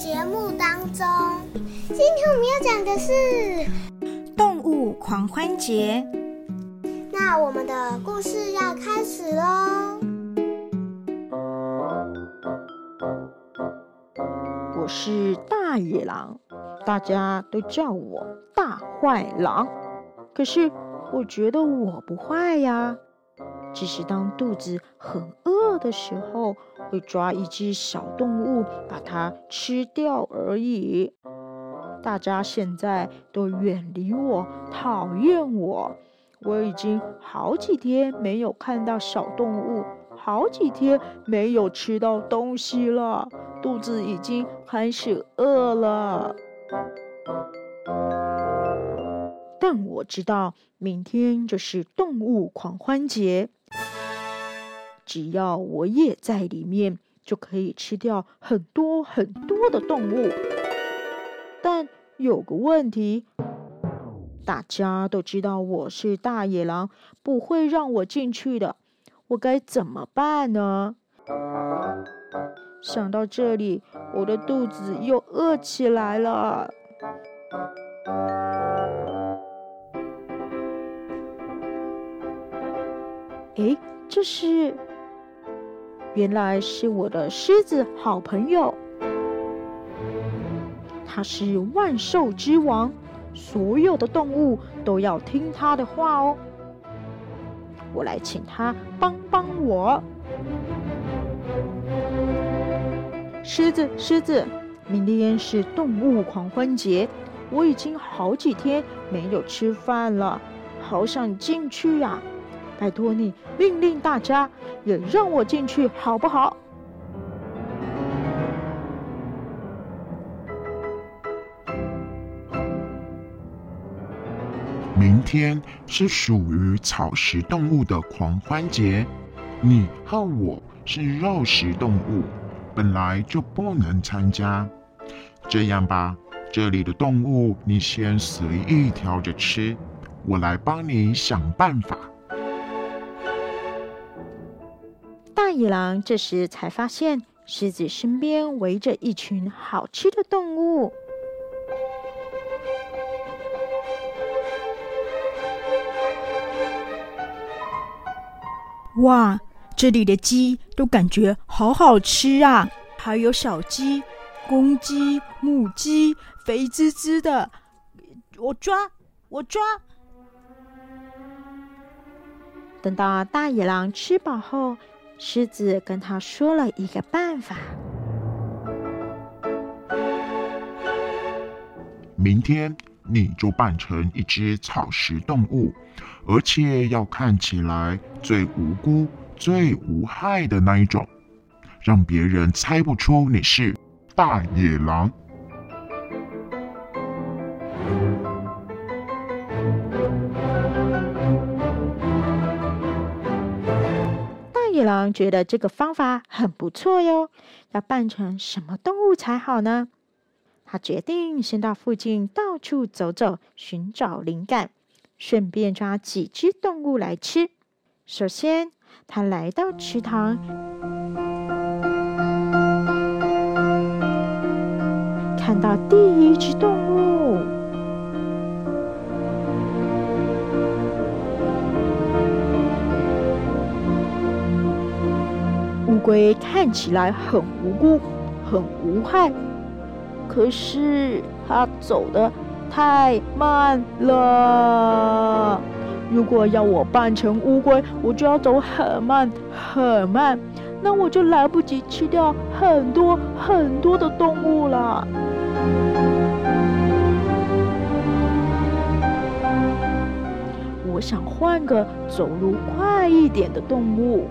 节目当中。今天我们要讲的是动物狂欢节。那我们的故事要开始喽。我是大野狼，大家都叫我大坏狼。可是我觉得我不坏呀，只是当肚子很饿的时候，会抓一只小动物把它吃掉而已。大家现在都远离我，讨厌我。我已经好几天没有看到小动物，好几天没有吃到东西了，肚子已经开始饿了。但我知道明天就是动物狂欢节，只要我也在里面，就可以吃掉很多很多的动物。但有个问题。大家都知道我是大野狼，不会让我进去的。我该怎么办呢？想到这里，我的肚子又饿起来了。哎，这是……原来是我的狮子好朋友，他是万兽之王。所有的动物都要听他的话哦。我来请他帮帮我。狮子，狮子，明天是动物狂欢节，我已经好几天没有吃饭了，好想进去呀！拜托你，命令大家也让我进去，好不好？明天是属于草食动物的狂欢节，你和我是肉食动物，本来就不能参加。这样吧，这里的动物你先随意挑着吃，我来帮你想办法。大野狼这时才发现，狮子身边围着一群好吃的动物。哇，这里的鸡都感觉好好吃啊！还有小鸡、公鸡、母鸡，肥滋滋的。我抓，我抓。等到大野狼吃饱后，狮子跟他说了一个办法：明天你就扮成一只草食动物。而且要看起来最无辜、最无害的那一种，让别人猜不出你是大野狼。狼觉得这个方法很不错哟，要扮成什么动物才好呢？他决定先到附近到处走走，寻找灵感。顺便抓几只动物来吃。首先，他来到池塘，看到第一只动物——龟，看起来很无辜、很无害，可是它走的。太慢了！如果要我扮成乌龟，我就要走很慢很慢，那我就来不及吃掉很多很多的动物了。我想换个走路快一点的动物。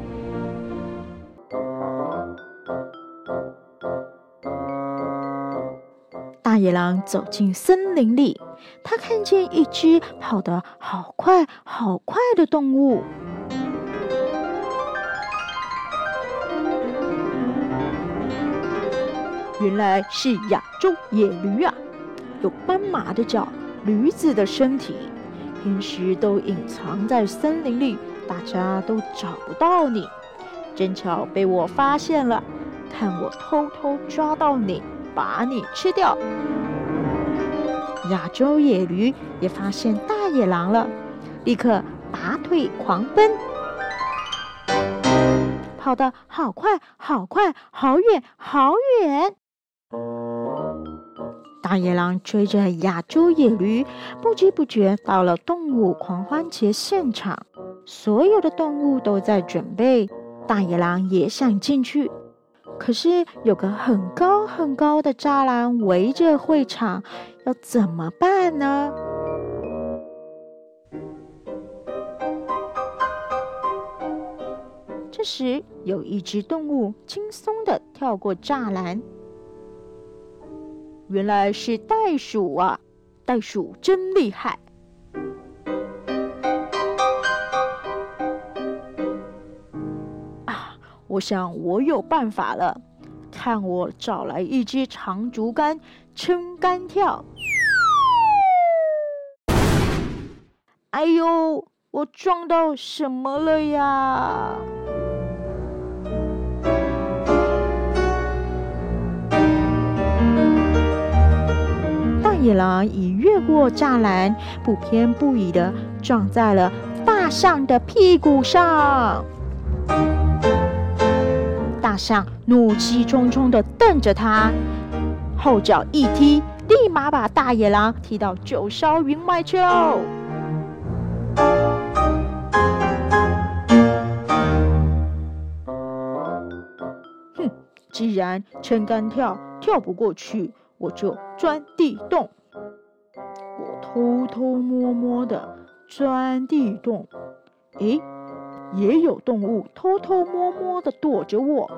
野狼走进森林里，他看见一只跑得好快、好快的动物，原来是亚洲野驴啊！有斑马的脚，驴子的身体，平时都隐藏在森林里，大家都找不到你。正巧被我发现了，看我偷偷抓到你！把你吃掉。亚洲野驴也发现大野狼了，立刻拔腿狂奔，跑得好快，好快，好远，好远。大野狼追着亚洲野驴，不知不觉到了动物狂欢节现场。所有的动物都在准备，大野狼也想进去。可是有个很高很高的栅栏围着会场，要怎么办呢？这时，有一只动物轻松的跳过栅栏，原来是袋鼠啊！袋鼠真厉害。我想我有办法了，看我找来一支长竹竿撑杆跳。哎呦，我撞到什么了呀？大野狼已越过栅栏，不偏不倚的撞在了大象的屁股上。大象怒气冲冲的瞪着他，后脚一踢，立马把大野狼踢到九霄云外去喽！哼，既然撑杆跳跳不过去，我就钻地洞。我偷偷摸摸的钻地洞，诶。也有动物偷偷摸摸的躲着我，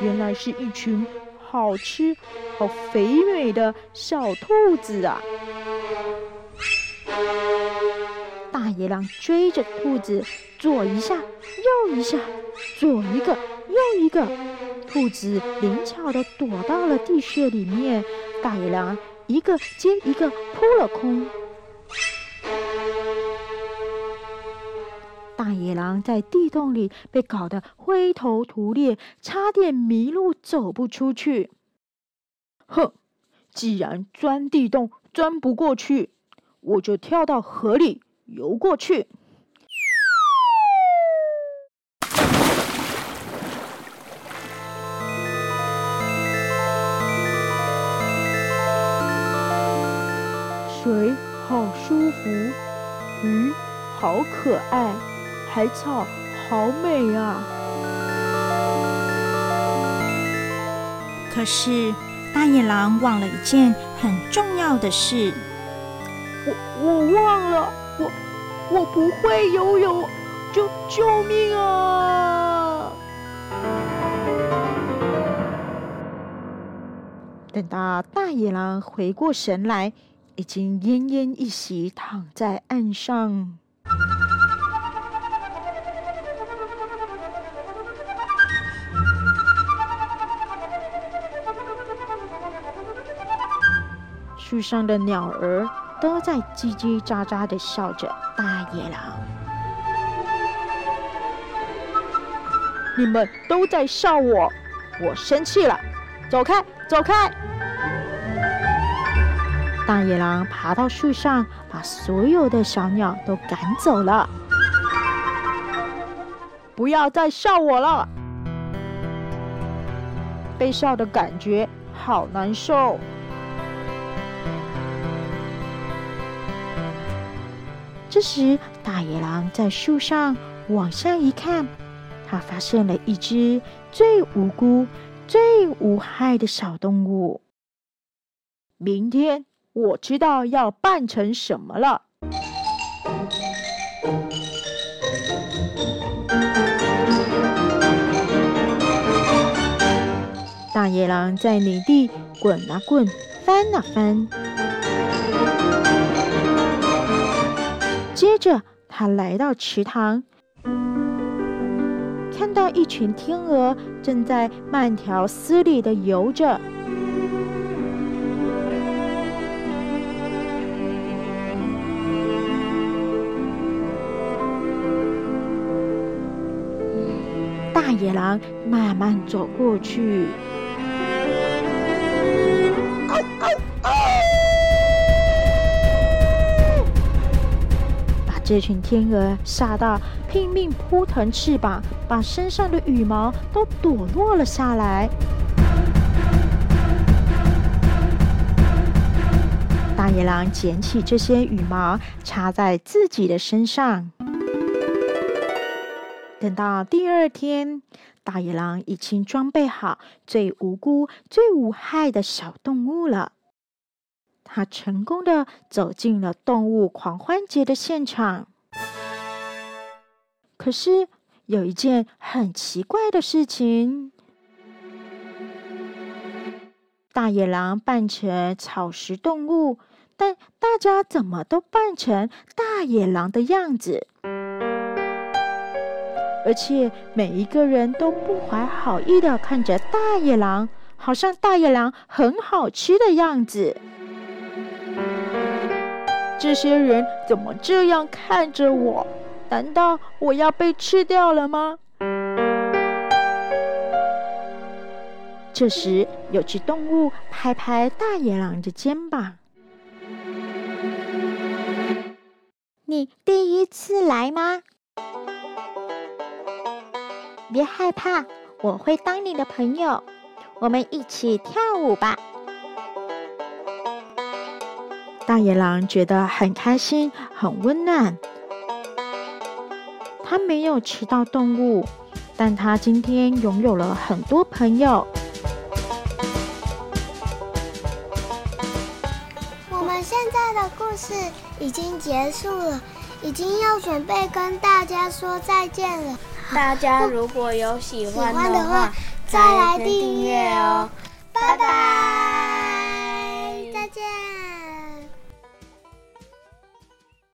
原来是一群好吃、好肥美的小兔子啊！大野狼追着兔子，左一下，右一下，左一个，右一个，兔子灵巧的躲到了地穴里面，大野狼。一个接一个扑了空，大野狼在地洞里被搞得灰头土脸，差点迷路走不出去。哼，既然钻地洞钻不过去，我就跳到河里游过去。好可爱，海草好美啊！可是大野狼忘了一件很重要的事。我我忘了，我我不会游泳，救救命啊！等到大野狼回过神来。已经奄奄一息，躺在岸上。树上的鸟儿都在叽叽喳喳的笑着。大野狼，你们都在笑我，我生气了，走开，走开！大野狼爬到树上，把所有的小鸟都赶走了。不要再笑我了，被笑的感觉好难受。这时，大野狼在树上往下一看，他发现了一只最无辜、最无害的小动物。明天。我知道要扮成什么了。大野狼在泥地滚啊滚，翻啊翻。接着，他来到池塘，看到一群天鹅正在慢条斯理的游着。大野狼慢慢走过去。这群天鹅吓到，拼命扑腾翅膀，把身上的羽毛都躲落了下来。大野狼捡起这些羽毛，插在自己的身上。等到第二天，大野狼已经装备好最无辜、最无害的小动物了。他成功的走进了动物狂欢节的现场，可是有一件很奇怪的事情：大野狼扮成草食动物，但大家怎么都扮成大野狼的样子，而且每一个人都不怀好意的看着大野狼，好像大野狼很好吃的样子。这些人怎么这样看着我？难道我要被吃掉了吗？这时，有只动物拍拍大野狼的肩膀：“你第一次来吗？别害怕，我会当你的朋友，我们一起跳舞吧。”大野狼觉得很开心，很温暖。他没有吃到动物，但他今天拥有了很多朋友。我们现在的故事已经结束了，已经要准备跟大家说再见了。大家如果有喜欢的话，再来订阅哦，拜拜。